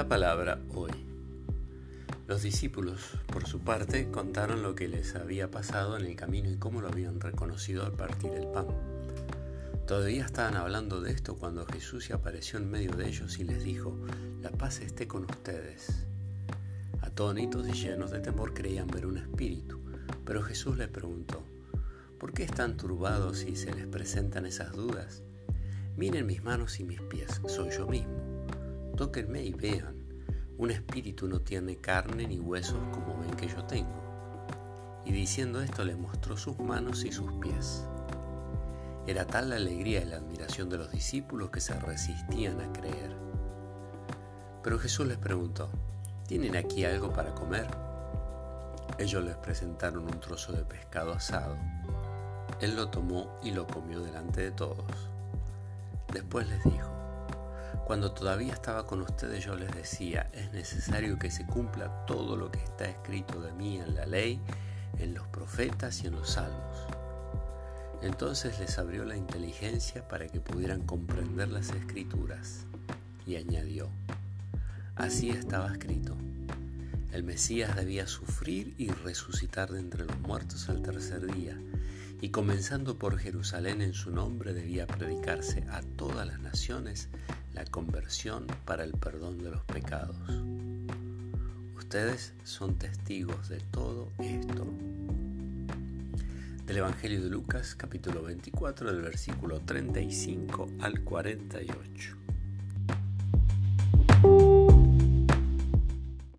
La palabra hoy. Los discípulos, por su parte, contaron lo que les había pasado en el camino y cómo lo habían reconocido al partir el pan. Todavía estaban hablando de esto cuando Jesús se apareció en medio de ellos y les dijo, la paz esté con ustedes. Atónitos y llenos de temor creían ver un espíritu, pero Jesús les preguntó, ¿por qué están turbados si se les presentan esas dudas? Miren mis manos y mis pies, soy yo mismo tóquenme y vean. Un espíritu no tiene carne ni huesos como ven que yo tengo. Y diciendo esto le mostró sus manos y sus pies. Era tal la alegría y la admiración de los discípulos que se resistían a creer. Pero Jesús les preguntó, ¿tienen aquí algo para comer? Ellos les presentaron un trozo de pescado asado. Él lo tomó y lo comió delante de todos. Después les dijo, cuando todavía estaba con ustedes yo les decía, es necesario que se cumpla todo lo que está escrito de mí en la ley, en los profetas y en los salmos. Entonces les abrió la inteligencia para que pudieran comprender las escrituras y añadió, así estaba escrito. El Mesías debía sufrir y resucitar de entre los muertos al tercer día, y comenzando por Jerusalén en su nombre debía predicarse a todas las naciones la conversión para el perdón de los pecados. Ustedes son testigos de todo esto. Del Evangelio de Lucas capítulo 24 del versículo 35 al 48.